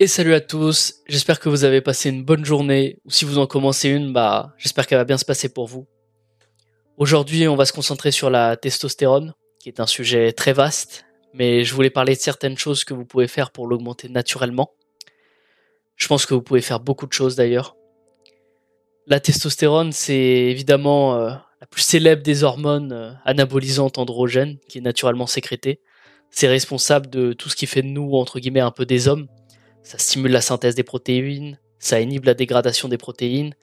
Et salut à tous, j'espère que vous avez passé une bonne journée, ou si vous en commencez une, bah j'espère qu'elle va bien se passer pour vous. Aujourd'hui on va se concentrer sur la testostérone, qui est un sujet très vaste, mais je voulais parler de certaines choses que vous pouvez faire pour l'augmenter naturellement. Je pense que vous pouvez faire beaucoup de choses d'ailleurs. La testostérone, c'est évidemment euh, la plus célèbre des hormones euh, anabolisantes androgènes qui est naturellement sécrétée. C'est responsable de tout ce qui fait de nous, entre guillemets, un peu des hommes ça stimule la synthèse des protéines, ça inhibe la dégradation des protéines.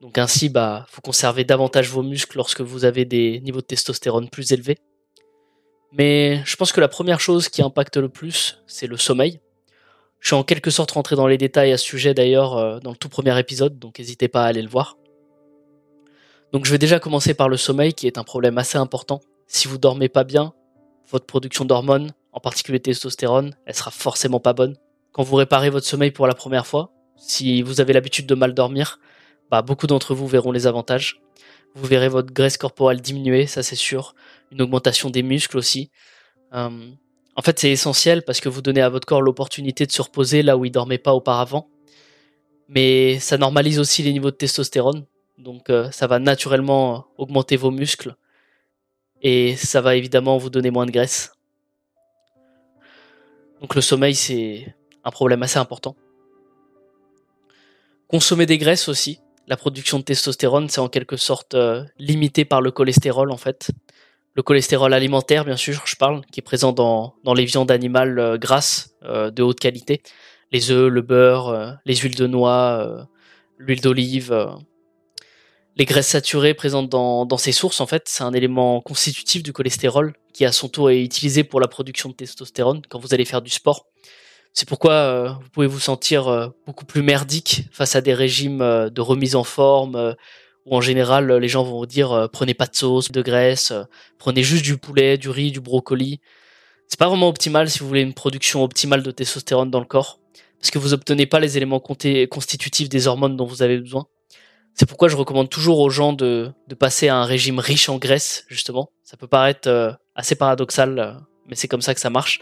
Donc ainsi, bah, faut conserver davantage vos muscles lorsque vous avez des niveaux de testostérone plus élevés. Mais je pense que la première chose qui impacte le plus, c'est le sommeil. Je suis en quelque sorte rentré dans les détails à ce sujet d'ailleurs euh, dans le tout premier épisode, donc n'hésitez pas à aller le voir. Donc je vais déjà commencer par le sommeil qui est un problème assez important. Si vous dormez pas bien, votre production d'hormones, en particulier testostérone, elle sera forcément pas bonne quand vous réparez votre sommeil pour la première fois, si vous avez l'habitude de mal dormir, bah, beaucoup d'entre vous verront les avantages. Vous verrez votre graisse corporelle diminuer, ça c'est sûr. Une augmentation des muscles aussi. Euh, en fait, c'est essentiel parce que vous donnez à votre corps l'opportunité de se reposer là où il dormait pas auparavant. Mais ça normalise aussi les niveaux de testostérone. Donc euh, ça va naturellement augmenter vos muscles. Et ça va évidemment vous donner moins de graisse. Donc le sommeil, c'est un problème assez important. Consommer des graisses aussi. La production de testostérone, c'est en quelque sorte euh, limité par le cholestérol en fait. Le cholestérol alimentaire, bien sûr, je parle, qui est présent dans, les viandes animales euh, grasses euh, de haute qualité. Les œufs, le beurre, les huiles de noix, l'huile d'olive. Les graisses saturées présentes dans, dans ces sources, en fait, c'est un élément constitutif du cholestérol qui à son tour est utilisé pour la production de testostérone quand vous allez faire du sport. C'est pourquoi euh, vous pouvez vous sentir euh, beaucoup plus merdique face à des régimes euh, de remise en forme où en général les gens vont vous dire prenez pas de sauce, de graisse, prenez juste du poulet, du riz, du brocoli. C'est pas vraiment optimal si vous voulez une production optimale de testostérone dans le corps parce que vous obtenez pas les éléments constitutifs des hormones dont vous avez besoin. C'est pourquoi je recommande toujours aux gens de, de, passer à un régime riche en graisse, justement. Ça peut paraître assez paradoxal, mais c'est comme ça que ça marche.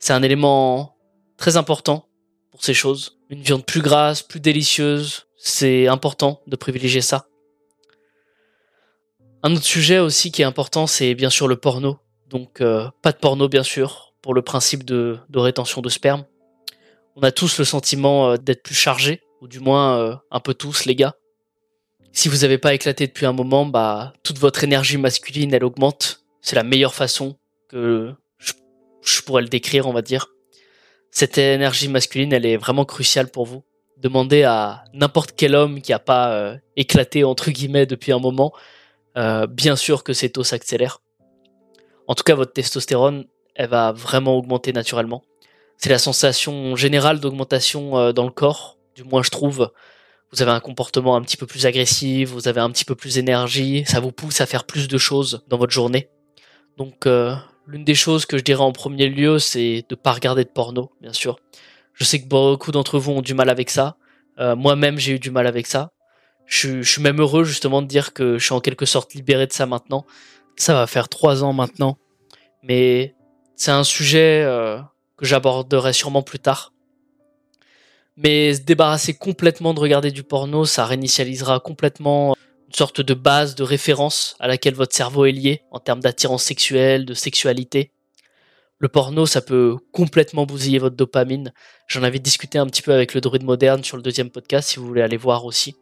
C'est un élément très important pour ces choses. Une viande plus grasse, plus délicieuse, c'est important de privilégier ça. Un autre sujet aussi qui est important, c'est bien sûr le porno. Donc euh, pas de porno bien sûr, pour le principe de, rétention de sperme. On a tous le sentiment euh, d'être plus chargé, ou du moins euh, un peu tous les gars. Si vous n'avez pas éclaté depuis un moment, bah toute votre énergie masculine elle augmente. C'est la meilleure façon que je pourrais le décrire, on va dire cette énergie masculine, elle est vraiment cruciale pour vous. Demandez à n'importe quel homme qui a pas euh, éclaté entre guillemets depuis un moment, euh, bien sûr que ses taux s'accélèrent. En tout cas, votre testostérone, elle va vraiment augmenter naturellement. C'est la sensation générale d'augmentation euh, dans le corps, du moins je trouve. Vous avez un comportement un petit peu plus agressif, vous avez un petit peu plus d'énergie, ça vous pousse à faire plus de choses dans votre journée. Donc L'une des choses que je dirais en premier lieu, c'est de pas regarder de porno, bien sûr. Je sais que beaucoup d'entre vous ont du mal avec ça. Euh, moi-même, j'ai eu du mal avec ça. Je, suis même heureux justement de dire que je suis en quelque sorte libéré de ça maintenant. Ça va faire trois ans maintenant, mais c'est un sujet euh, que j'aborderai sûrement plus tard. Mais se débarrasser complètement de regarder du porno, ça réinitialisera complètement sorte de base, de référence à laquelle votre cerveau est lié en termes d'attirance sexuelle, de sexualité. Le porno, ça peut complètement bousiller votre dopamine. J'en avais discuté un petit peu avec le druide moderne sur le deuxième podcast, si vous voulez aller voir aussi.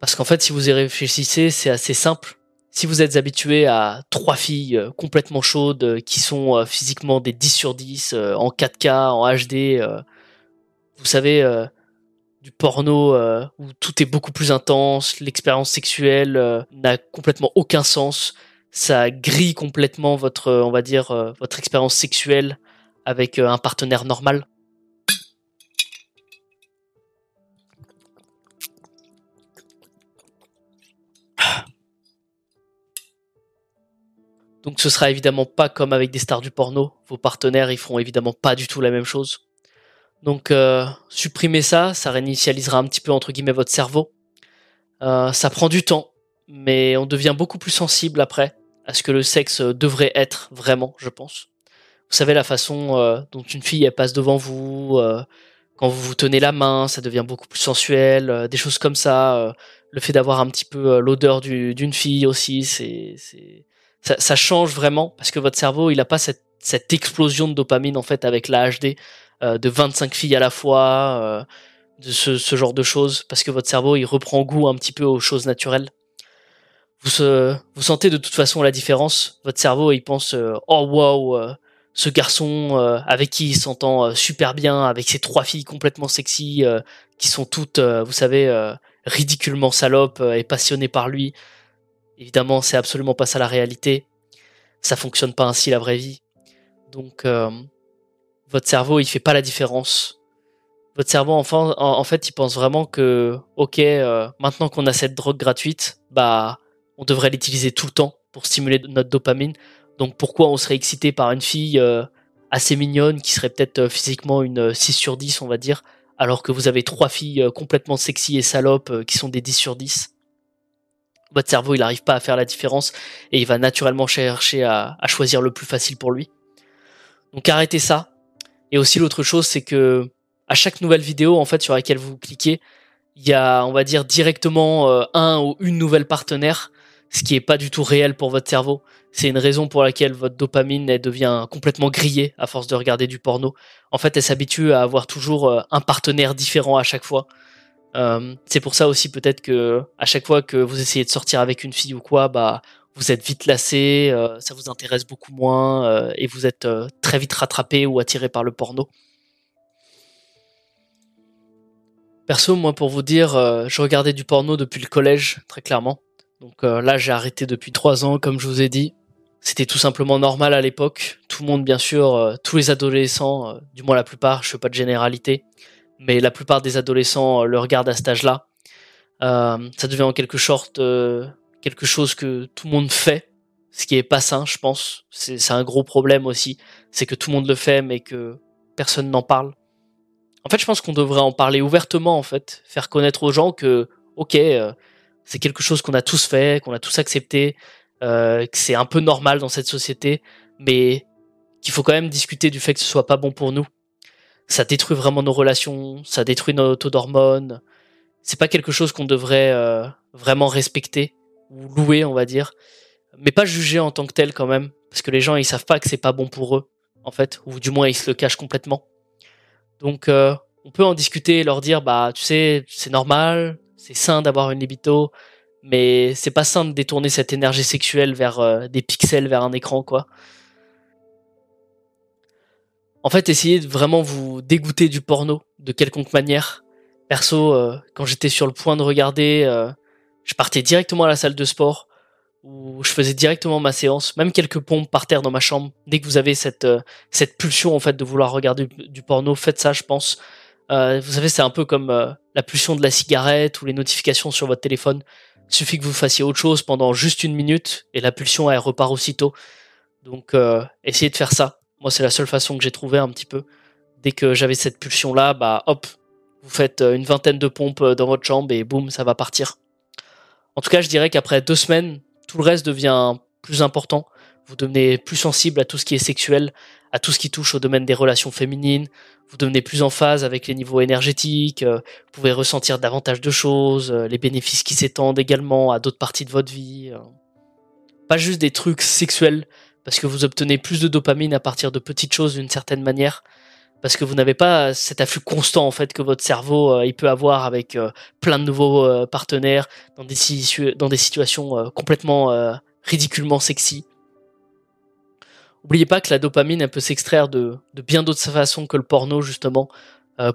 Parce qu'en fait, si vous y réfléchissez, c'est assez simple. Si vous êtes habitué à trois filles euh, complètement chaudes euh, qui sont euh, physiquement des 10 sur 10 en 4K, en HD, vous savez, du porno euh, où tout est beaucoup plus intense, l'expérience sexuelle euh, n'a complètement aucun sens, ça grille complètement votre, on va dire, euh, votre expérience sexuelle avec un partenaire normal. Donc ce sera évidemment pas comme avec des stars du porno. Vos partenaires, ils feront évidemment pas du tout la même chose. Donc euh, supprimer ça, ça réinitialisera un petit peu entre guillemets votre cerveau. Euh, ça prend du temps, mais on devient beaucoup plus sensible après à ce que le sexe devrait être vraiment, je pense. Vous savez la façon dont une fille elle passe devant vous, quand vous vous tenez la main, ça devient beaucoup plus sensuel, des choses comme ça. le fait d'avoir un petit peu l'odeur d'une fille aussi, c'est ça, ça, change vraiment parce que votre cerveau il n'a pas cette, cette, explosion de dopamine en fait avec la HD de 25 filles à la fois de ce, ce, genre de choses parce que votre cerveau il reprend goût un petit peu aux choses naturelles. Vous, vous sentez de toute façon la différence. Votre cerveau il pense euh, oh euh, ce garçon euh, avec qui il s'entend super bien avec ces trois filles complètement sexy qui sont toutes vous savez ridiculement salopes et passionnées par lui. Évidemment c'est absolument pas ça la réalité. Ça fonctionne pas ainsi la vraie vie. Donc votre cerveau il fait pas la différence. Votre cerveau en, fait il pense vraiment que ok euh, maintenant qu'on a cette drogue gratuite bah on devrait l'utiliser tout le temps pour stimuler notre dopamine. Donc pourquoi on serait excité par une fille euh, assez mignonne qui serait peut-être euh, physiquement une 6 sur 10 on va dire alors que vous avez trois filles complètement sexy et salopes qui sont des 10 sur 10 votre cerveau il n'arrive pas à faire la différence et il va naturellement chercher à, à choisir le plus facile pour lui. Donc arrêtez ça et aussi l'autre chose c'est que à chaque nouvelle vidéo en fait sur laquelle vous cliquez, il y a on va dire directement euh, un ou une nouvelle partenaire, ce qui est pas du tout réel pour votre cerveau. C'est une raison pour laquelle votre dopamine elle devient complètement grillée à force de regarder du porno. En fait, elle s'habitue à avoir toujours euh, un partenaire différent à chaque fois. Euh, c'est pour ça aussi peut-être que à chaque fois que vous essayez de sortir avec une fille ou quoi, bah vous êtes vite lassé, ça vous intéresse beaucoup moins et vous êtes très vite rattrapé ou attiré par le porno. Perso, moi, pour vous dire, euh, je regardais du porno depuis le collège, très clairement. Donc euh, là, j'ai arrêté depuis trois ans, comme je vous ai dit. C'était tout simplement normal à l'époque. Tout le monde, bien sûr, euh, tous les adolescents, du moins la plupart, je fais pas de généralité, mais la plupart des adolescents le regardent à cet âge-là. ça devient en quelque sorte quelque chose que tout le monde fait, ce qui est pas sain, je pense. C'est un gros problème aussi, c'est que tout le monde le fait, mais que personne n'en parle. En fait, je pense qu'on devrait en parler ouvertement, en fait, faire connaître aux gens que, ok, euh, c'est quelque chose qu'on a tous fait, qu'on a tous accepté, euh, que c'est un peu normal dans cette société, mais qu'il faut quand même discuter du fait que ce soit pas bon pour nous. Ça détruit vraiment nos relations, ça détruit nos taux d'hormones. C'est pas quelque chose qu'on devrait euh, vraiment respecter ou louer, on va dire, mais pas juger en tant que tel quand même, parce que les gens ils savent pas que c'est pas bon pour eux, en fait, ou du moins ils se le cachent complètement. Donc, euh, on peut en discuter et leur dire, bah, tu sais, c'est normal, c'est sain d'avoir une libido, mais c'est pas sain de détourner cette énergie sexuelle vers euh, des pixels, vers un écran, quoi. En fait, essayez de vraiment vous dégoûter du porno de quelconque manière. Perso, euh, quand j'étais sur le point de regarder, je partais directement à la salle de sport où je faisais directement ma séance, même quelques pompes par terre dans ma chambre. Dès que vous avez cette euh, cette pulsion en fait de vouloir regarder du, porno, faites ça, je pense. Euh, vous savez, c'est un peu comme euh, la pulsion de la cigarette ou les notifications sur votre téléphone. Il suffit que vous fassiez autre chose pendant juste une minute et la pulsion elle repart aussitôt. Donc essayez de faire ça. Moi, c'est la seule façon que j'ai trouvé un petit peu. Dès que j'avais cette pulsion là, bah hop, vous faites une vingtaine de pompes dans votre chambre et boum, ça va partir. En tout cas, je dirais qu'après deux semaines, tout le reste devient plus important. Vous devenez plus sensible à tout ce qui est sexuel, à tout ce qui touche au domaine des relations féminines. Vous devenez plus en phase avec les niveaux énergétiques. Euh, vous pouvez ressentir davantage de choses, euh, les bénéfices qui s'étendent également à d'autres parties de votre vie. Euh. Pas juste des trucs sexuels, parce que vous obtenez plus de dopamine à partir de petites choses d'une certaine manière, parce que vous n'avez pas cet afflux constant en fait que votre cerveau euh, il peut avoir avec euh, plein de nouveaux euh, partenaires dans des, situations complètement ridiculement sexy. N'oubliez pas que la dopamine peut s'extraire de, de, bien d'autres façons que le porno justement,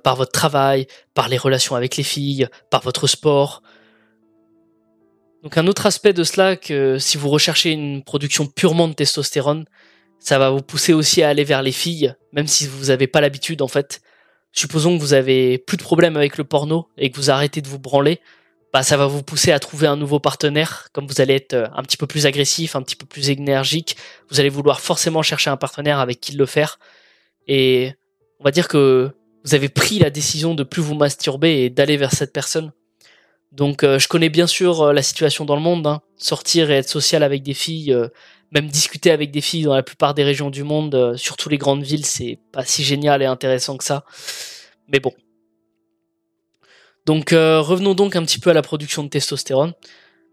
par votre travail, par les relations avec les filles, par votre sport. Donc un autre aspect de cela que si vous recherchez une production purement de testostérone, ça va vous pousser aussi à aller vers les filles, même si vous n'avez pas l'habitude en fait. Supposons que vous avez plus de problèmes avec le porno et que vous arrêtez de vous branler, bah ça va vous pousser à trouver un nouveau partenaire, comme vous allez être euh, un petit peu plus agressif, un petit peu plus énergique, vous allez vouloir forcément chercher un partenaire avec qui le faire. Et on va dire que vous avez pris la décision de plus vous masturber et d'aller vers cette personne. Donc euh, je connais bien sûr euh, la situation dans le monde, hein. sortir et être social avec des filles, même discuter avec des filles dans la plupart des régions du monde, euh, surtout les grandes villes, c'est pas si génial et intéressant que ça. Mais bon. Donc euh, revenons donc un petit peu à la production de testostérone.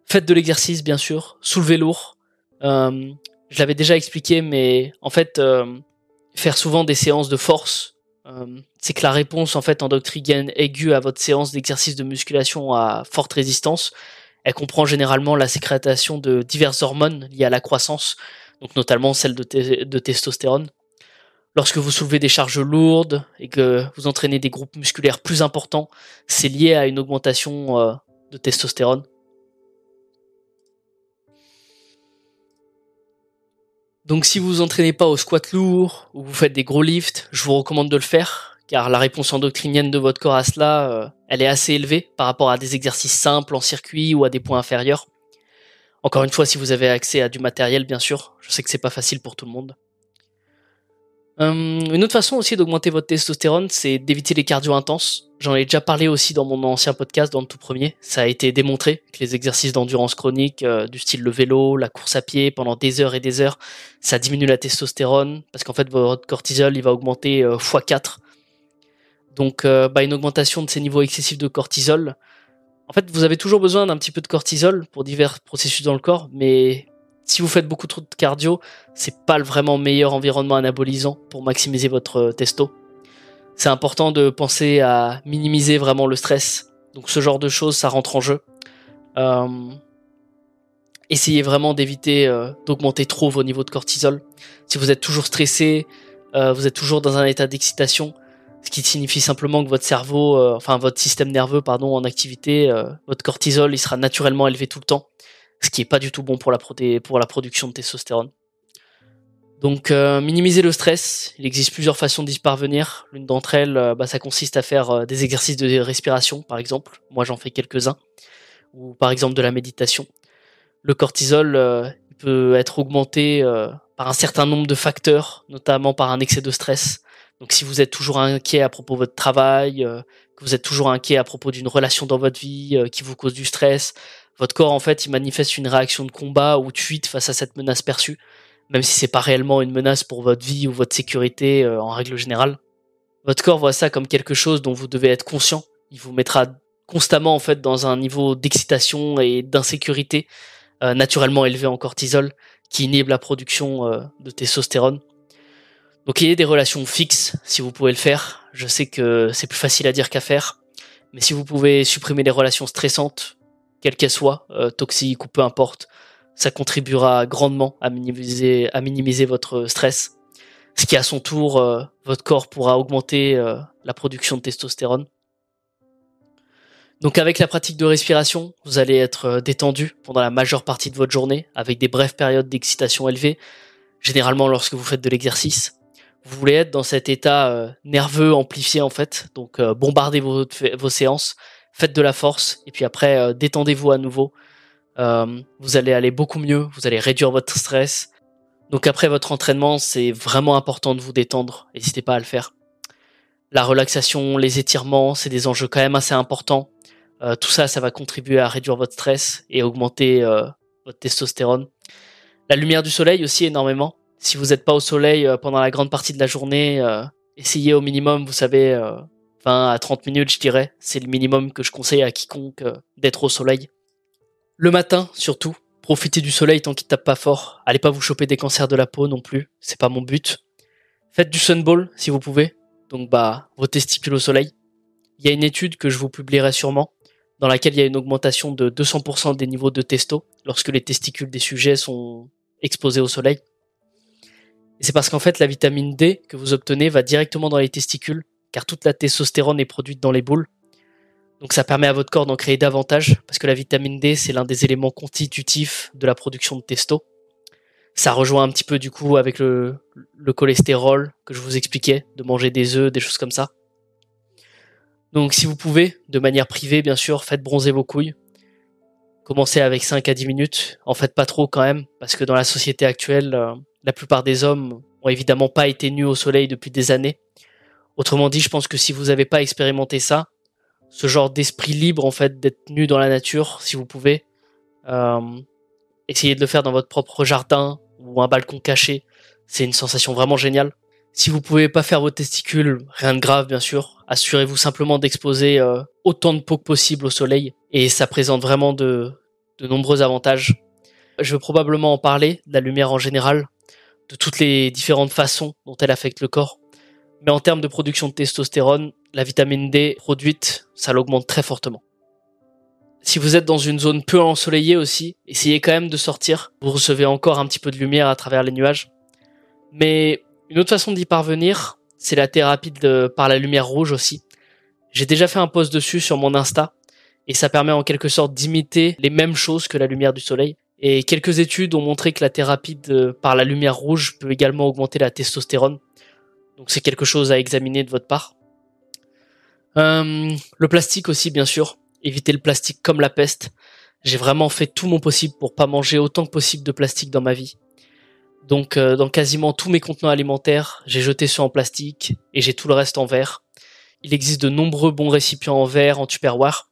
Faites de l'exercice, bien sûr. Soulevez lourd. Euh, je l'avais déjà expliqué, mais en fait, faire souvent des séances de force, c'est que la réponse en fait endocrinienne aiguë à votre séance d'exercice de musculation à forte résistance, elle comprend généralement la sécrétation de diverses hormones liées à la croissance, donc notamment celle de, testostérone. Lorsque vous soulevez des charges lourdes et que vous entraînez des groupes musculaires plus importants, c'est lié à une augmentation euh, de testostérone. Donc si vous vous entraînez pas au squat lourd ou vous faites des gros lifts, je vous recommande de le faire car la réponse endocrinienne de votre corps à cela, euh, elle est assez élevée par rapport à des exercices simples en circuit ou à des points inférieurs. Encore une fois, si vous avez accès à du matériel, bien sûr, je sais que c'est pas facile pour tout le monde. Hum, une autre façon aussi d'augmenter votre testostérone, c'est d'éviter les cardio intenses. J'en ai déjà parlé aussi dans mon ancien podcast, dans le tout premier. Ça a été démontré que les exercices d'endurance chronique, euh, du style le vélo, la course à pied, pendant des heures et des heures, ça diminue la testostérone, parce qu'en fait votre cortisol, il va augmenter x4 donc, euh, bah, une augmentation de ces niveaux excessifs de cortisol. En fait, vous avez toujours besoin d'un petit peu de cortisol pour divers processus dans le corps, mais si vous faites beaucoup trop de cardio, c'est pas le vraiment meilleur environnement anabolisant pour maximiser votre euh, testo. C'est important de penser à minimiser vraiment le stress. Donc, ce genre de choses, ça rentre en jeu. Euh, essayez vraiment d'éviter d'augmenter trop vos niveaux de cortisol. Si vous êtes toujours stressé, vous êtes toujours dans un état d'excitation, ce qui signifie simplement que votre cerveau, euh, enfin votre système nerveux, pardon, en activité, euh, votre cortisol, il sera naturellement élevé tout le temps, ce qui est pas du tout bon pour la, production de testostérone. Donc euh, minimiser le stress, il existe plusieurs façons d'y parvenir. L'une d'entre elles, bah, ça consiste à faire des exercices de respiration, par exemple. Moi, j'en fais quelques-uns, ou par exemple de la méditation. Le cortisol peut être augmenté par un certain nombre de facteurs, notamment par un excès de stress donc si vous êtes toujours inquiet à propos de votre travail, euh, que vous êtes toujours inquiet à propos d'une relation dans votre vie euh, qui vous cause du stress, votre corps en fait il manifeste une réaction de combat ou de fuite face à cette menace perçue, même si c'est pas réellement une menace pour votre vie ou votre sécurité euh, en règle générale. Votre corps voit ça comme quelque chose dont vous devez être conscient. Il vous mettra constamment en fait dans un niveau d'excitation et d'insécurité naturellement élevé en cortisol qui inhibe la production de testostérone. Donc ayez des relations fixes si vous pouvez le faire. Je sais que c'est plus facile à dire qu'à faire, mais si vous pouvez supprimer les relations stressantes, quelles qu'elles soient, euh, toxiques ou peu importe, ça contribuera grandement à minimiser, à minimiser votre stress. Ce qui à son tour, euh, votre corps pourra augmenter euh, la production de testostérone. Donc avec la pratique de respiration, vous allez être détendu pendant la majeure partie de votre journée, avec des brèves périodes d'excitation élevée, généralement lorsque vous faites de l'exercice vous voulez être dans cet état euh, nerveux amplifié en fait. Donc euh, bombardez vos, séances, faites de la force et puis après euh, détendez-vous à nouveau. vous allez aller beaucoup mieux, vous allez réduire votre stress. Donc après votre entraînement, c'est vraiment important de vous détendre. N'hésitez pas à le faire. La relaxation, les étirements, c'est des enjeux quand même assez importants. tout ça, ça va contribuer à réduire votre stress et augmenter votre testostérone. La lumière du soleil aussi énormément si vous n'êtes pas au soleil euh, pendant la grande partie de la journée, euh, essayez au minimum, vous savez, 20 euh, à 30 minutes, je dirais. C'est le minimum que je conseille à quiconque d'être au soleil. Le matin, surtout, profitez du soleil tant qu'il tape pas fort. Allez pas vous choper des cancers de la peau non plus, c'est pas mon but. Faites du sunball si vous pouvez. Donc bah vos testicules au soleil. Il y a une étude que je vous publierai sûrement dans laquelle il y a une augmentation de 200% des niveaux de testo lorsque les testicules des sujets sont exposés au soleil. Et c'est parce qu'en fait, la vitamine D que vous obtenez va directement dans les testicules, car toute la testostérone est produite dans les boules. Donc ça permet à votre corps d'en créer davantage, parce que la vitamine D, c'est l'un des éléments constitutifs de la production de testo. Ça rejoint un petit peu du coup avec le, le cholestérol que je vous expliquais, de manger des œufs, des choses comme ça. Donc si vous pouvez, de manière privée bien sûr, faites bronzer vos couilles. Commencez avec 5 à 10 minutes, en faites pas trop quand même, parce que dans la société actuelle, euh, la plupart des hommes ont évidemment pas été nus au soleil depuis des années. Autrement dit, je pense que si vous n'avez pas expérimenté ça, ce genre d'esprit libre en fait d'être nu dans la nature, si vous pouvez, euh, essayez de le faire dans votre propre jardin ou un balcon caché, c'est une sensation vraiment géniale. Si vous pouvez pas faire vos testicules, rien de grave bien sûr. Assurez-vous simplement d'exposer euh, autant de peau que possible au soleil et ça présente vraiment de, de nombreux avantages. Je vais probablement en parler, la lumière en général, de toutes les différentes façons dont elle affecte le corps. Mais en termes de production de testostérone, la vitamine D produite, ça l'augmente très fortement. Si vous êtes dans une zone peu ensoleillée aussi, essayez quand même de sortir. Vous recevez encore un petit peu de lumière à travers les nuages. Mais une autre façon d'y parvenir, c'est la thérapie par la lumière rouge aussi. J'ai déjà fait un post dessus sur mon Insta et ça permet en quelque sorte d'imiter les mêmes choses que la lumière du soleil. Et quelques études ont montré que la thérapie par la lumière rouge peut également augmenter la testostérone. Donc c'est quelque chose à examiner de votre part. Euh, le plastique aussi, bien sûr. Éviter le plastique comme la peste. J'ai vraiment fait tout mon possible pour pas manger autant que possible de plastique dans ma vie. Donc euh, dans quasiment tous mes contenants alimentaires, j'ai jeté ceux en plastique et j'ai tout le reste en verre. Il existe de nombreux bons récipients en verre, en tupperware.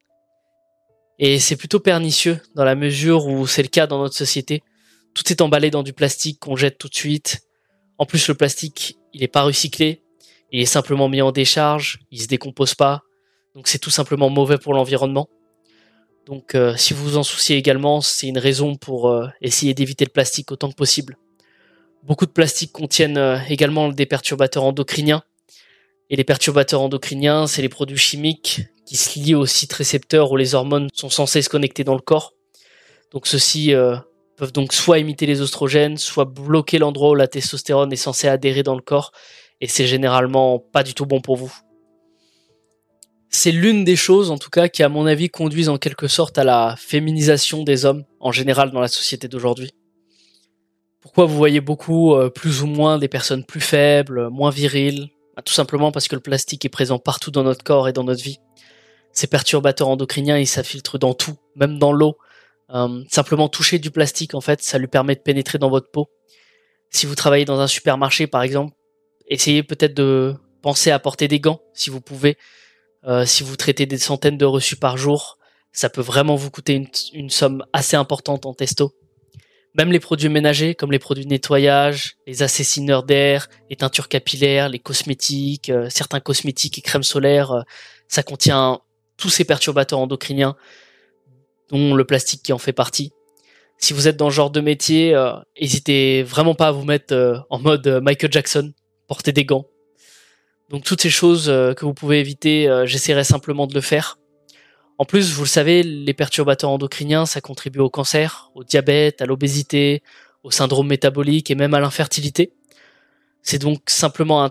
Et c'est plutôt pernicieux dans la mesure où c'est le cas dans notre société. Tout est emballé dans du plastique qu'on jette tout de suite. En plus, le plastique, il n'est pas recyclé. Il est simplement mis en décharge. Il se décompose pas. Donc c'est tout simplement mauvais pour l'environnement. Donc euh, si vous vous en souciez également, c'est une raison pour euh, essayer d'éviter le plastique autant que possible. Beaucoup de plastiques contiennent euh, également des perturbateurs endocriniens. Et les perturbateurs endocriniens, c'est les produits chimiques qui se lient aux sites récepteurs où les hormones sont censées se connecter dans le corps. Donc ceux-ci euh, peuvent donc soit imiter les oestrogènes, soit bloquer l'endroit où la testostérone est censée adhérer dans le corps, et c'est généralement pas du tout bon pour vous. C'est l'une des choses, en tout cas, qui, à mon avis, conduisent en quelque sorte à la féminisation des hommes, en général, dans la société d'aujourd'hui. Pourquoi vous voyez beaucoup, euh, plus ou moins, des personnes plus faibles, moins viriles Tout simplement parce que le plastique est présent partout dans notre corps et dans notre vie ces perturbateurs endocriniens, ils s'infiltrent dans tout, même dans l'eau. Euh, simplement toucher du plastique, en fait, ça lui permet de pénétrer dans votre peau. Si vous travaillez dans un supermarché, par exemple, essayez peut-être de penser à porter des gants, si vous pouvez. Euh, si vous traitez des centaines de reçus par jour, ça peut vraiment vous coûter une somme assez importante en testo. Même les produits ménagers, comme les produits de nettoyage, les assassineurs d'air, les teintures capillaires, les cosmétiques, euh, certains cosmétiques et crèmes solaires, ça contient tous ces perturbateurs endocriniens, dont le plastique qui en fait partie. Si vous êtes dans ce genre de métier, euh, n'hésitez vraiment pas à vous mettre euh, en mode euh, Michael Jackson, porter des gants. Donc toutes ces choses que vous pouvez éviter, j'essaierai simplement de le faire. En plus, vous le savez, les perturbateurs endocriniens, ça contribue au cancer, au diabète, à l'obésité, au syndrome métabolique et même à l'infertilité. C'est donc simplement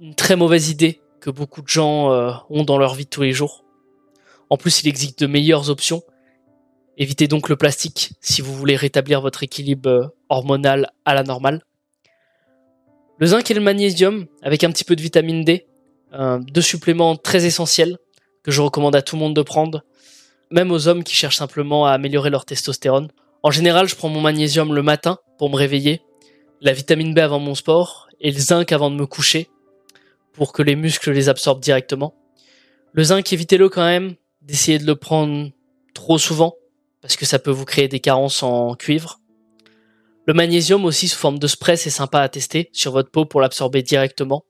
une très mauvaise idée que beaucoup de gens ont dans leur vie de tous les jours. En plus, il existe de meilleures options. Évitez donc le plastique si vous voulez rétablir votre équilibre euh, hormonal à la normale. Le zinc et le magnésium, avec un petit peu de vitamine D, euh, deux suppléments très essentiels que je recommande à tout le monde de prendre, même aux hommes qui cherchent simplement à améliorer leur testostérone. En général, je prends mon magnésium le matin pour me réveiller, la vitamine B avant mon sport et le zinc avant de me coucher pour que les muscles les absorbent directement. Le zinc, évitez-le quand même, d'essayer de le prendre trop souvent parce que ça peut vous créer des carences en cuivre. Le magnésium aussi sous forme de spray, c'est sympa à tester sur votre peau pour l'absorber directement.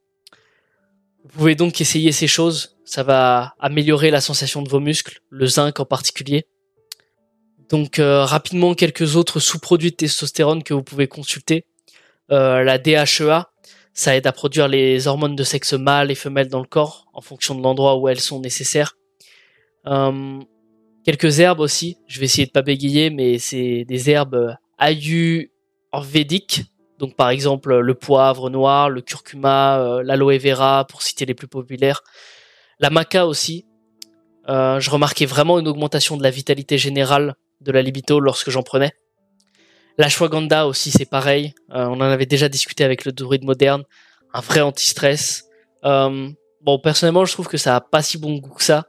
Vous pouvez donc essayer ces choses, ça va améliorer la sensation de vos muscles, le zinc en particulier. Donc euh, rapidement quelques autres sous-produits de testostérone que vous pouvez consulter. Euh, la DHEA, ça aide à produire les hormones de sexe mâle et femelle dans le corps en fonction de l'endroit où elles sont nécessaires. Euh, quelques herbes aussi. Je vais essayer de pas bégayer, mais c'est des herbes ayurvédiques. Donc par exemple le poivre noir, le curcuma, euh, l'aloe vera, pour citer les plus populaires. La maca aussi. Euh, je remarquais vraiment une augmentation de la vitalité générale de la libido lorsque j'en prenais. L'ashwagandha aussi, c'est pareil. on en avait déjà discuté avec le druide moderne. Un vrai anti-stress. bon, personnellement, je trouve que ça a pas si bon goût que ça.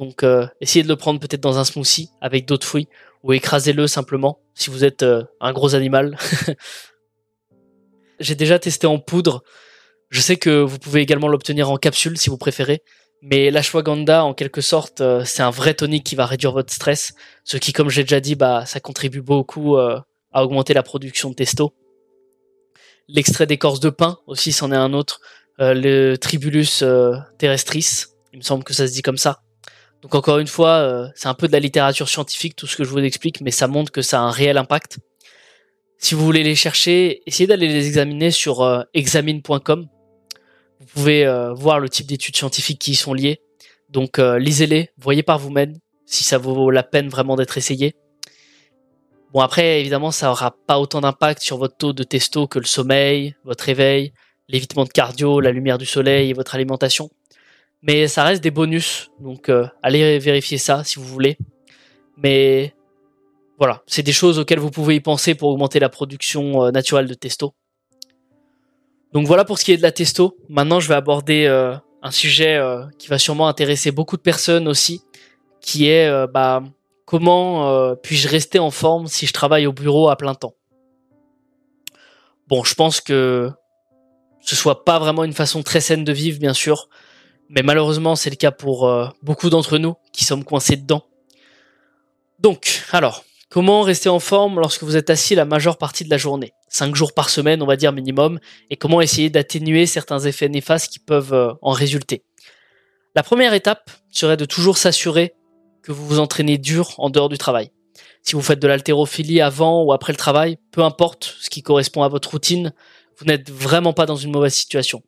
Donc euh, essayez de le prendre peut-être dans un smoothie avec d'autres fruits ou écrasez-le simplement si vous êtes euh, un gros animal. J'ai déjà testé en poudre. Je sais que vous pouvez également l'obtenir en capsule si vous préférez. Mais l'ashwagandha, en quelque sorte, euh, c'est un vrai tonique qui va réduire votre stress. Ce qui, comme j'ai déjà dit, bah, ça contribue beaucoup à augmenter la production de testo. l'extrait d'écorce de pin aussi, c'en est un autre. le Tribulus terrestris, il me semble que ça se dit comme ça. Donc encore une fois, c'est un peu de la littérature scientifique, tout ce que je vous explique, mais ça montre que ça a un réel impact. Si vous voulez les chercher, essayez d'aller les examiner sur examine.com. Vous pouvez voir le type d'études scientifiques qui y sont liées. Donc lisez-les, voyez par vous-même si ça vaut la peine vraiment d'être essayé. Bon après évidemment ça aura pas autant d'impact sur votre taux de testo que le sommeil, votre réveil, l'évitement de cardio, la lumière du soleil et votre alimentation. Mais ça reste des bonus, donc euh, allez vérifier ça si vous voulez. Mais voilà, c'est des choses auxquelles vous pouvez y penser pour augmenter la production euh, naturelle de testo. Donc voilà pour ce qui est de la testo. Maintenant je vais aborder euh, un sujet qui va sûrement intéresser beaucoup de personnes aussi, qui est bah, Comment euh, puis-je rester en forme si je travaille au bureau à plein temps? Bon, je pense que ce soit pas vraiment une façon très saine de vivre, bien sûr, mais malheureusement, c'est le cas pour euh, beaucoup d'entre nous qui sommes coincés dedans. Donc, alors, comment rester en forme lorsque vous êtes assis la majeure partie de la journée? Cinq jours par semaine, on va dire minimum, et comment essayer d'atténuer certains effets néfastes qui peuvent euh, en résulter? La première étape serait de toujours s'assurer que vous vous entraînez dur en dehors du travail. Si vous faites de l'haltérophilie avant ou après le travail, peu importe ce qui correspond à votre routine, vous n'êtes vraiment pas dans une mauvaise situation.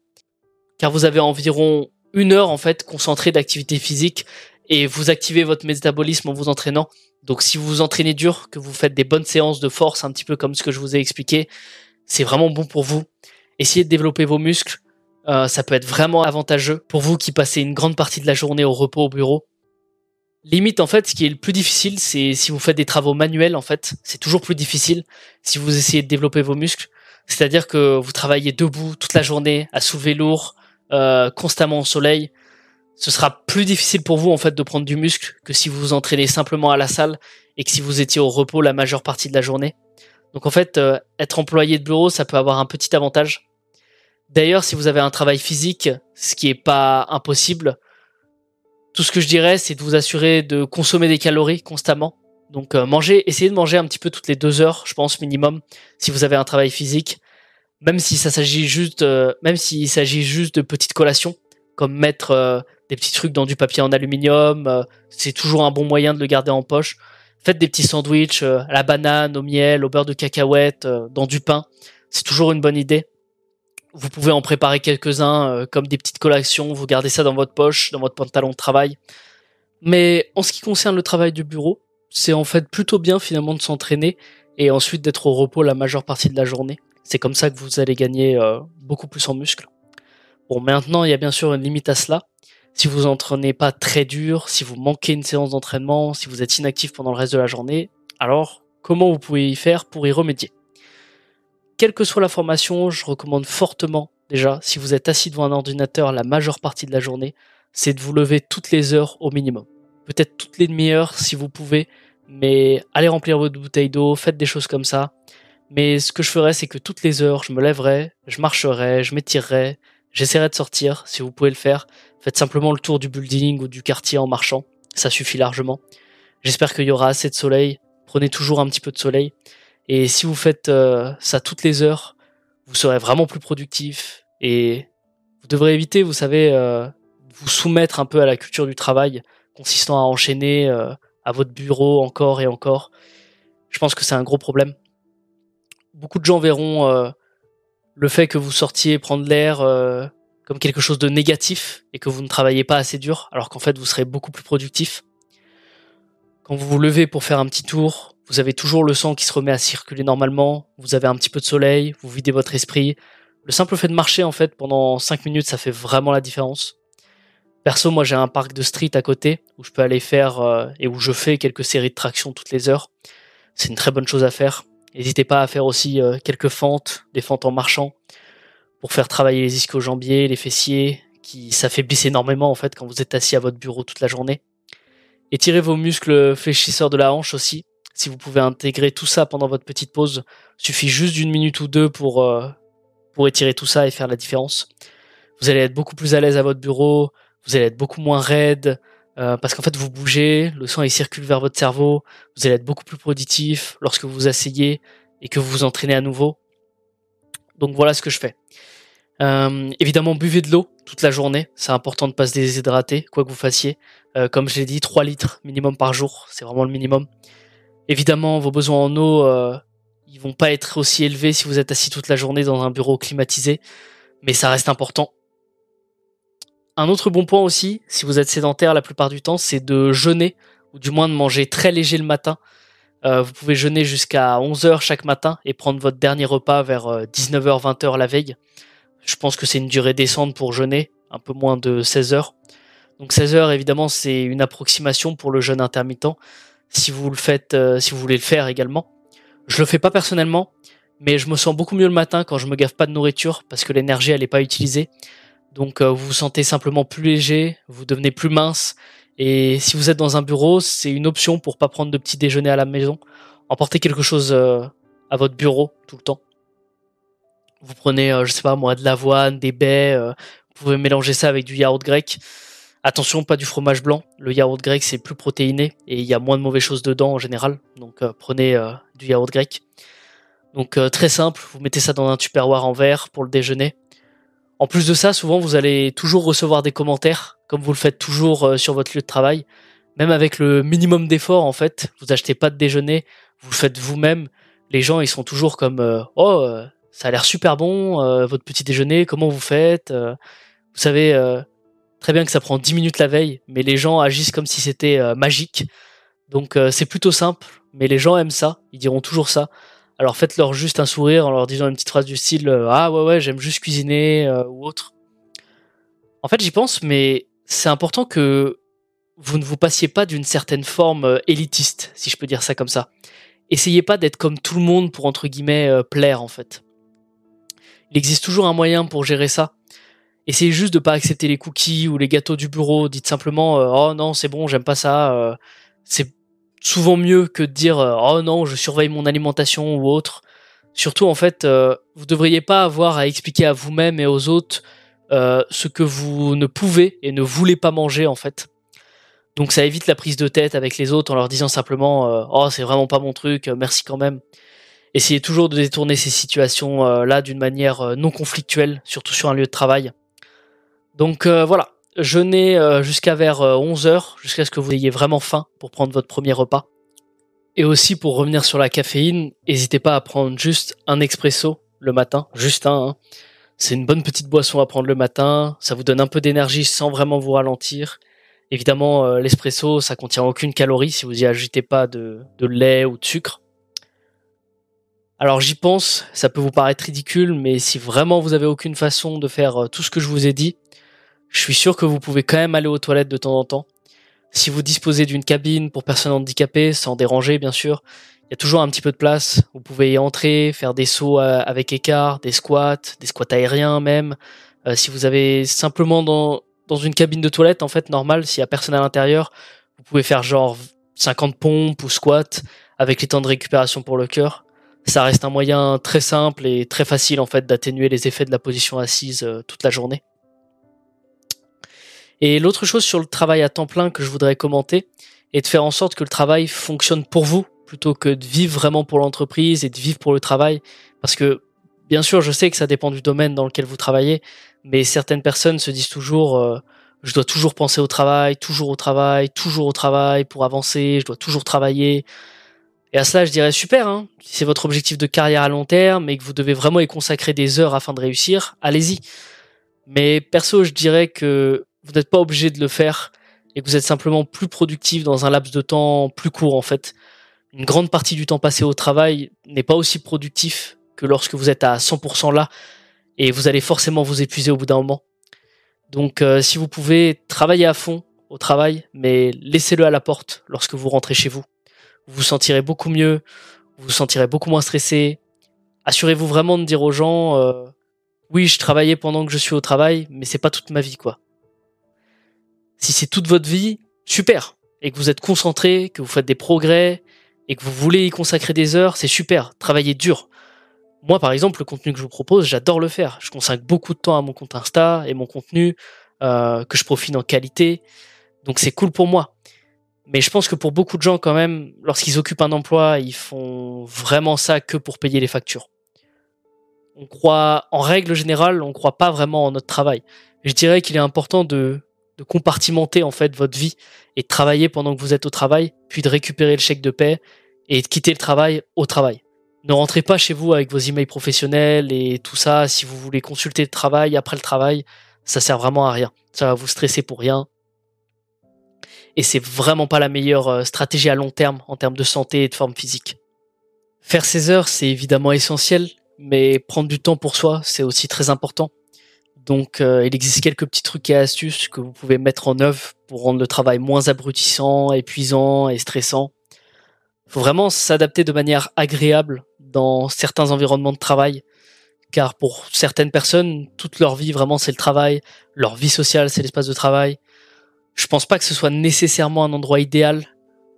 Car vous avez environ une heure en fait concentrée d'activité physique et vous activez votre métabolisme en vous entraînant. Donc si vous vous entraînez dur, que vous faites des bonnes séances de force, un petit peu comme ce que je vous ai expliqué, c'est vraiment bon pour vous. Essayez de développer vos muscles. Euh, ça peut être vraiment avantageux pour vous qui passez une grande partie de la journée au repos au bureau. Limite, en fait, ce qui est le plus difficile, c'est si vous faites des travaux manuels, en fait, c'est toujours plus difficile si vous essayez de développer vos muscles. C'est-à-dire que vous travaillez debout toute la journée, à soulever lourd, euh, constamment au soleil. Ce sera plus difficile pour vous, en fait, de prendre du muscle que si vous vous entraînez simplement à la salle et que si vous étiez au repos la majeure partie de la journée. Donc, en fait, euh, être employé de bureau, ça peut avoir un petit avantage. D'ailleurs, si vous avez un travail physique, ce qui est pas impossible, tout ce que je dirais, c'est de vous assurer de consommer des calories constamment. Donc euh, manger, essayez de manger un petit peu toutes les deux heures, je pense minimum, si vous avez un travail physique. Même si ça s'agit juste, euh, même s'il s'agit juste de petites collations, comme mettre euh, des petits trucs dans du papier en aluminium, c'est toujours un bon moyen de le garder en poche. Faites des petits sandwichs à la banane, au miel, au beurre de cacahuète, dans du pain. C'est toujours une bonne idée. Vous pouvez en préparer quelques-uns euh, comme des petites collations, vous gardez ça dans votre poche, dans votre pantalon de travail. Mais en ce qui concerne le travail du bureau, c'est en fait plutôt bien finalement de s'entraîner et ensuite d'être au repos la majeure partie de la journée. C'est comme ça que vous allez gagner euh, beaucoup plus en muscles. Bon, maintenant, il y a bien sûr une limite à cela. Si vous entraînez pas très dur, si vous manquez une séance d'entraînement, si vous êtes inactif pendant le reste de la journée, alors comment vous pouvez y faire pour y remédier? Quelle que soit la formation, je recommande fortement déjà, si vous êtes assis devant un ordinateur la majeure partie de la journée, c'est de vous lever toutes les heures au minimum. Peut-être toutes les demi-heures si vous pouvez, mais allez remplir votre bouteille d'eau, faites des choses comme ça. Mais ce que je ferais, c'est que toutes les heures, je me lèverais, je marcherais, je m'étirerais, j'essaierai de sortir, si vous pouvez le faire. Faites simplement le tour du building ou du quartier en marchant, ça suffit largement. J'espère qu'il y aura assez de soleil, prenez toujours un petit peu de soleil. Et si vous faites euh, ça toutes les heures, vous serez vraiment plus productif et vous devrez éviter, vous savez, euh, vous soumettre un peu à la culture du travail, consistant à enchaîner euh, à votre bureau encore et encore. Je pense que c'est un gros problème. Beaucoup de gens verront le fait que vous sortiez prendre l'air comme quelque chose de négatif et que vous ne travaillez pas assez dur, alors qu'en fait vous serez beaucoup plus productif. Quand vous vous levez pour faire un petit tour, vous avez toujours le sang qui se remet à circuler normalement, vous avez un petit peu de soleil, vous videz votre esprit. Le simple fait de marcher, en fait, pendant 5 minutes, ça fait vraiment la différence. Perso, moi, j'ai un parc de street à côté où je peux aller faire euh, et où je fais quelques séries de tractions toutes les heures. C'est une très bonne chose à faire. N'hésitez pas à faire aussi euh, quelques fentes, des fentes en marchant, pour faire travailler les ischio-jambiers, les fessiers, qui s'affaiblissent énormément en fait quand vous êtes assis à votre bureau toute la journée. Étirez vos muscles fléchisseurs de la hanche aussi. Si vous pouvez intégrer tout ça pendant votre petite pause, suffit juste d'une minute ou deux pour, euh, pour étirer tout ça et faire la différence. Vous allez être beaucoup plus à l'aise à votre bureau, vous allez être beaucoup moins raide, euh, parce qu'en fait vous bougez, le sang il circule vers votre cerveau, vous allez être beaucoup plus productif lorsque vous vous asseyez et que vous vous entraînez à nouveau. Donc voilà ce que je fais. Euh, évidemment, buvez de l'eau toute la journée. C'est important de pas se déshydrater, quoi que vous fassiez. Euh, comme je l'ai dit, 3 litres minimum par jour. C'est vraiment le minimum. Évidemment, vos besoins en eau, ils vont pas être aussi élevés si vous êtes assis toute la journée dans un bureau climatisé. Mais ça reste important. Un autre bon point aussi, si vous êtes sédentaire la plupart du temps, c'est de jeûner, ou du moins de manger très léger le matin. vous pouvez jeûner jusqu'à 11h chaque matin et prendre votre dernier repas vers 19h, 20h la veille. Je pense que c'est une durée décente pour jeûner, un peu moins de 16 heures. Donc 16 heures, évidemment, c'est une approximation pour le jeûne intermittent. Si vous le faites, euh, si vous voulez le faire également. Je le fais pas personnellement, mais je me sens beaucoup mieux le matin quand je me gaffe pas de nourriture parce que l'énergie elle est pas utilisée. Donc euh, vous vous sentez simplement plus léger, vous devenez plus mince. Et si vous êtes dans un bureau, c'est une option pour pas prendre de petit déjeuner à la maison. Emportez quelque chose euh, à votre bureau tout le temps. Vous prenez, euh, je sais pas moi, de l'avoine, des baies, vous pouvez mélanger ça avec du yaourt grec. Attention, pas du fromage blanc. Le yaourt grec, c'est plus protéiné et il y a moins de mauvaises choses dedans en général. Donc prenez du yaourt grec. Donc très simple, vous mettez ça dans un tupperware en verre pour le déjeuner. En plus de ça, souvent vous allez toujours recevoir des commentaires, comme vous le faites toujours sur votre lieu de travail. Même avec le minimum d'effort, en fait, vous achetez pas de déjeuner, vous le faites vous-même. Les gens, ils sont toujours comme oh ça a l'air super bon, euh, votre petit déjeuner, comment vous faites euh, Vous savez euh, très bien que ça prend 10 minutes la veille, mais les gens agissent comme si c'était magique. Donc c'est plutôt simple, mais les gens aiment ça, ils diront toujours ça. Alors faites-leur juste un sourire en leur disant une petite phrase du style Ah ouais ouais j'aime juste cuisiner ou autre. En fait j'y pense, mais c'est important que vous ne vous passiez pas d'une certaine forme élitiste, si je peux dire ça comme ça. Essayez pas d'être comme tout le monde pour entre guillemets plaire en fait. Il existe toujours un moyen pour gérer ça. Essayez juste de pas accepter les cookies ou les gâteaux du bureau. Dites simplement euh, oh non c'est bon j'aime pas ça. Euh, c'est souvent mieux que de dire euh, oh non je surveille mon alimentation ou autre. Surtout en fait vous devriez pas avoir à expliquer à vous-même et aux autres ce que vous ne pouvez et ne voulez pas manger en fait. Donc ça évite la prise de tête avec les autres en leur disant simplement oh c'est vraiment pas mon truc merci quand même essayez toujours de détourner ces situations-là euh, d'une manière euh, non conflictuelle, surtout sur un lieu de travail. Donc euh, voilà, jeûnez jusqu'à vers 11h, jusqu'à ce que vous ayez vraiment faim pour prendre votre premier repas. Et aussi pour revenir sur la caféine, n'hésitez pas à prendre juste un expresso le matin, juste un. Hein. C'est une bonne petite boisson à prendre le matin, ça vous donne un peu d'énergie sans vraiment vous ralentir. Évidemment, l'espresso, ça contient aucune calorie si vous y ajoutez pas de lait ou de sucre. Alors j'y pense, ça peut vous paraître ridicule, mais si vraiment vous avez aucune façon de faire euh, tout ce que je vous ai dit, je suis sûr que vous pouvez quand même aller aux toilettes de temps en temps. Si vous disposez d'une cabine pour personnes handicapées, sans déranger bien sûr, il y a toujours un petit peu de place. Vous pouvez y entrer, faire des sauts euh, avec écart, des squats, des squats aériens même. Euh, si vous avez simplement dans, une cabine de toilette, en fait, normale, s'il y a personne à l'intérieur, vous pouvez faire genre 50 pompes ou squats avec les temps de récupération pour le cœur ça reste un moyen très simple et très facile en fait d'atténuer les effets de la position assise euh, toute la journée. Et l'autre chose sur le travail à temps plein que je voudrais commenter est de faire en sorte que le travail fonctionne pour vous plutôt que de vivre vraiment pour l'entreprise et de vivre pour le travail. Parce que bien sûr, je sais que ça dépend du domaine dans lequel vous travaillez, mais certaines personnes se disent toujours euh, je dois toujours penser au travail, toujours au travail, toujours au travail pour avancer, je dois toujours travailler. Et à cela, je dirais super, hein. si c'est votre objectif de carrière à long terme et que vous devez vraiment y consacrer des heures afin de réussir, allez-y. Mais perso, je dirais que vous n'êtes pas obligé de le faire et que vous êtes simplement plus productif dans un laps de temps plus court en fait. Une grande partie du temps passé au travail n'est pas aussi productif que lorsque vous êtes à 100% là et vous allez forcément vous épuiser au bout d'un moment. Donc euh, si vous pouvez travailler à fond au travail, mais laissez-le à la porte lorsque vous rentrez chez vous vous vous sentirez beaucoup mieux, vous vous sentirez beaucoup moins stressé. Assurez-vous vraiment de dire aux gens, euh, oui, je travaillais pendant que je suis au travail, mais c'est pas toute ma vie, quoi. Si c'est toute votre vie, super. Et que vous êtes concentré, que vous faites des progrès, et que vous voulez y consacrer des heures, c'est super. Travaillez dur. Moi, par exemple, le contenu que je vous propose, j'adore le faire. Je consacre beaucoup de temps à mon compte Insta et mon contenu, euh, que je profite en qualité. Donc c'est cool pour moi. Mais je pense que pour beaucoup de gens, quand même, lorsqu'ils occupent un emploi, ils font vraiment ça que pour payer les factures. on croit, en règle générale, on croit pas vraiment en notre travail. Je dirais qu'il est important de, de compartimenter en fait votre vie et de travailler pendant que vous êtes au travail, puis de récupérer le chèque de paie et de quitter le travail au travail. Ne rentrez pas chez vous avec vos emails professionnels et tout ça. Si vous voulez consulter le travail après le travail, ça sert vraiment à rien. Ça va vous stresser pour rien. Et c'est vraiment pas la meilleure euh, stratégie à long terme en termes de santé et de forme physique. Faire ses heures, c'est évidemment essentiel, mais prendre du temps pour soi, c'est aussi très important. Donc, euh, il existe quelques petits trucs et astuces que vous pouvez mettre en œuvre pour rendre le travail moins abrutissant, épuisant et stressant. Il faut vraiment s'adapter de manière agréable dans certains environnements de travail, car pour certaines personnes, toute leur vie vraiment c'est le travail, leur vie sociale c'est l'espace de travail. Je pense pas que ce soit nécessairement un endroit idéal,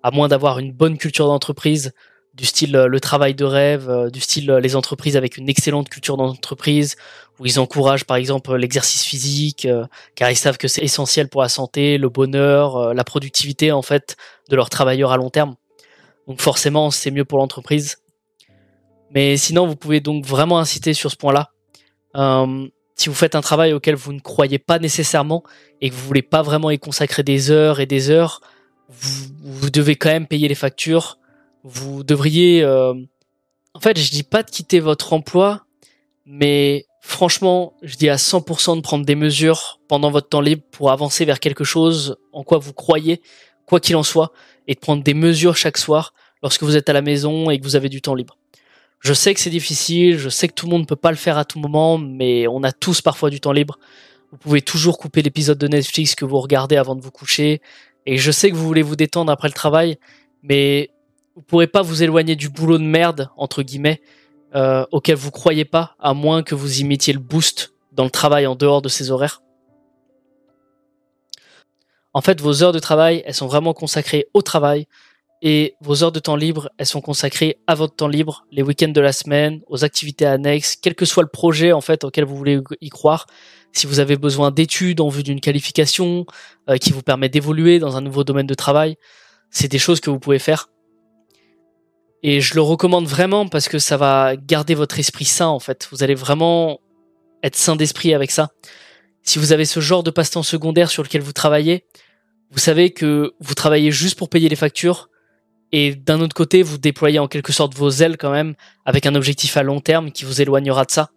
à moins d'avoir une bonne culture d'entreprise, du style euh, le travail de rêve, euh, du style euh, les entreprises avec une excellente culture d'entreprise, où ils encouragent par exemple l'exercice physique, car ils savent que c'est essentiel pour la santé, le bonheur, la productivité en fait de leurs travailleurs à long terme. Donc forcément, c'est mieux pour l'entreprise. Mais sinon, vous pouvez donc vraiment inciter sur ce point-là. si vous faites un travail auquel vous ne croyez pas nécessairement et que vous voulez pas vraiment y consacrer des heures et des heures, vous, vous devez quand même payer les factures vous devriez, euh, en fait, je dis pas de quitter votre emploi, mais franchement, je dis à 100% de prendre des mesures pendant votre temps libre pour avancer vers quelque chose en quoi vous croyez, quoi qu'il en soit, et de prendre des mesures chaque soir lorsque vous êtes à la maison et que vous avez du temps libre. Je sais que c'est difficile, je sais que tout le monde ne peut pas le faire à tout moment, mais on a tous parfois du temps libre. Vous pouvez toujours couper l'épisode de Netflix que vous regardez avant de vous coucher. Et je sais que vous voulez vous détendre après le travail, mais vous pourrez pas vous éloigner du boulot de merde entre guillemets euh, auquel vous croyez pas, à moins que vous y mettiez le boost dans le travail en dehors de ces horaires. En fait, vos heures de travail, elles sont vraiment consacrées au travail et vos heures de temps libre, elles sont consacrées à votre temps libre, les week-ends de la semaine, aux activités annexes, quel que soit le projet en fait auquel vous voulez y croire. Si vous avez besoin d'études en vue d'une qualification euh, qui vous permet d'évoluer dans un nouveau domaine de travail, c'est des choses que vous pouvez faire. Et je le recommande vraiment parce que ça va garder votre esprit sain en fait. Vous allez vraiment être sain d'esprit avec ça. Si vous avez ce genre de passe-temps secondaire sur lequel vous travaillez, vous savez que vous travaillez juste pour payer les factures et d'un autre côté, vous déployez en quelque sorte vos ailes quand même avec un objectif à long terme qui vous éloignera de ça.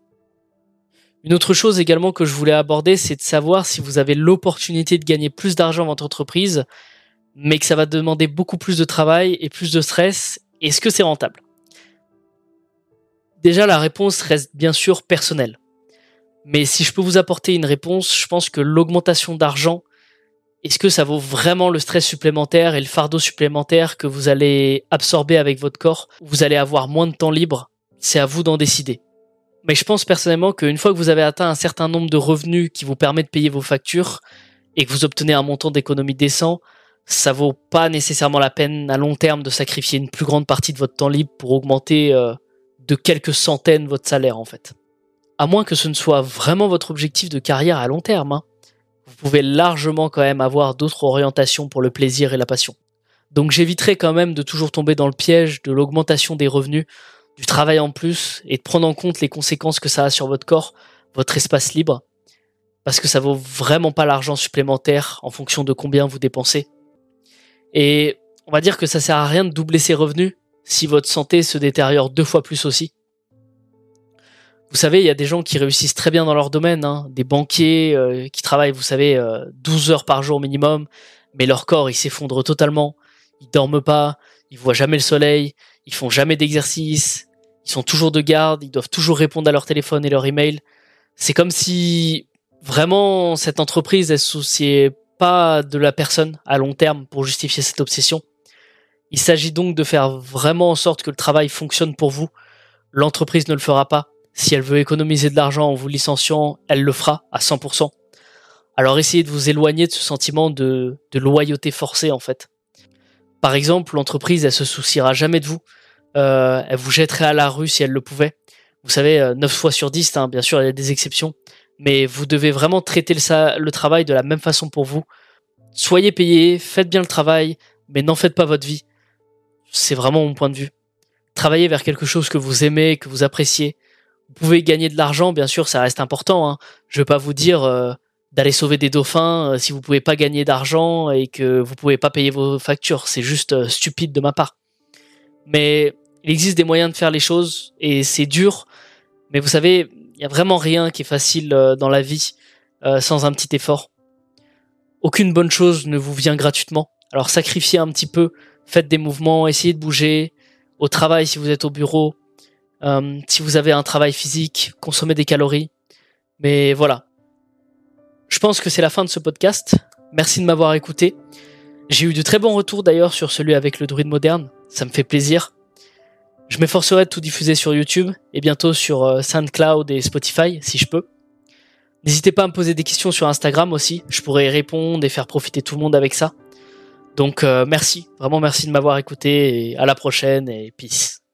Une autre chose également que je voulais aborder, c'est de savoir si vous avez l'opportunité de gagner plus d'argent dans votre entreprise, mais que ça va demander beaucoup plus de travail et plus de stress est-ce que c'est rentable? Déjà, la réponse reste bien sûr personnelle. Mais si je peux vous apporter une réponse, je pense que l'augmentation d'argent, est-ce que ça vaut vraiment le stress supplémentaire et le fardeau supplémentaire que vous allez absorber avec votre corps? Vous allez avoir moins de temps libre? C'est à vous d'en décider. Mais je pense personnellement qu'une fois que vous avez atteint un certain nombre de revenus qui vous permet de payer vos factures et que vous obtenez un montant d'économie décent, ça vaut pas nécessairement la peine à long terme de sacrifier une plus grande partie de votre temps libre pour augmenter euh, de quelques centaines votre salaire en fait. À moins que ce ne soit vraiment votre objectif de carrière à long terme. Hein. Vous pouvez largement quand même avoir d'autres orientations pour le plaisir et la passion. Donc j'éviterai quand même de toujours tomber dans le piège de l'augmentation des revenus, du travail en plus et de prendre en compte les conséquences que ça a sur votre corps, votre espace libre, parce que ça vaut vraiment pas l'argent supplémentaire en fonction de combien vous dépensez et on va dire que ça sert à rien de doubler ses revenus si votre santé se détériore deux fois plus aussi. Vous savez, il y a des gens qui réussissent très bien dans leur domaine, hein, des banquiers euh, qui travaillent, vous savez, 12 euh, heures par jour minimum, mais leur corps, il s'effondre totalement, ils dorment pas, ils voient jamais le soleil, ils font jamais d'exercice, ils sont toujours de garde, ils doivent toujours répondre à leur téléphone et leur email. C'est comme si vraiment cette entreprise, elle se pas de la personne à long terme pour justifier cette obsession. Il s'agit donc de faire vraiment en sorte que le travail fonctionne pour vous. L'entreprise ne le fera pas. Si elle veut économiser de l'argent en vous licenciant, elle le fera à 100%. Alors essayez de vous éloigner de ce sentiment de, loyauté forcée en fait. Par exemple, l'entreprise, elle se souciera jamais de vous. Euh, elle vous jetterait à la rue si elle le pouvait. Vous savez, 9 euh, fois sur 10, hein, bien sûr, il y a des exceptions mais vous devez vraiment traiter le, le, travail de la même façon pour vous. Soyez payé, faites bien le travail, mais n'en faites pas votre vie. C'est vraiment mon point de vue. Travaillez vers quelque chose que vous aimez, que vous appréciez. Vous pouvez gagner de l'argent, bien sûr, ça reste important. Hein. Je vais pas vous dire euh, d'aller sauver des dauphins euh, si vous pouvez pas gagner d'argent et que vous pouvez pas payer vos factures. C'est juste euh, stupide de ma part. Mais il existe des moyens de faire les choses et c'est dur. Mais vous savez, y a vraiment rien qui est facile dans la vie sans un petit effort. Aucune bonne chose ne vous vient gratuitement. Alors sacrifiez un petit peu, faites des mouvements, essayez de bouger. Au travail, si vous êtes au bureau, euh, si vous avez un travail physique, consommez des calories. Mais voilà. Je pense que c'est la fin de ce podcast. Merci de m'avoir écouté. J'ai eu de très bons retours d'ailleurs sur celui avec le druide moderne. Ça me fait plaisir. Je m'efforcerai de tout diffuser sur YouTube et bientôt sur euh, SoundCloud et Spotify si je peux. N'hésitez pas à me poser des questions sur Instagram aussi. Je pourrais y répondre et faire profiter tout le monde avec ça. Donc euh, merci, vraiment merci de m'avoir écouté et à la prochaine et peace.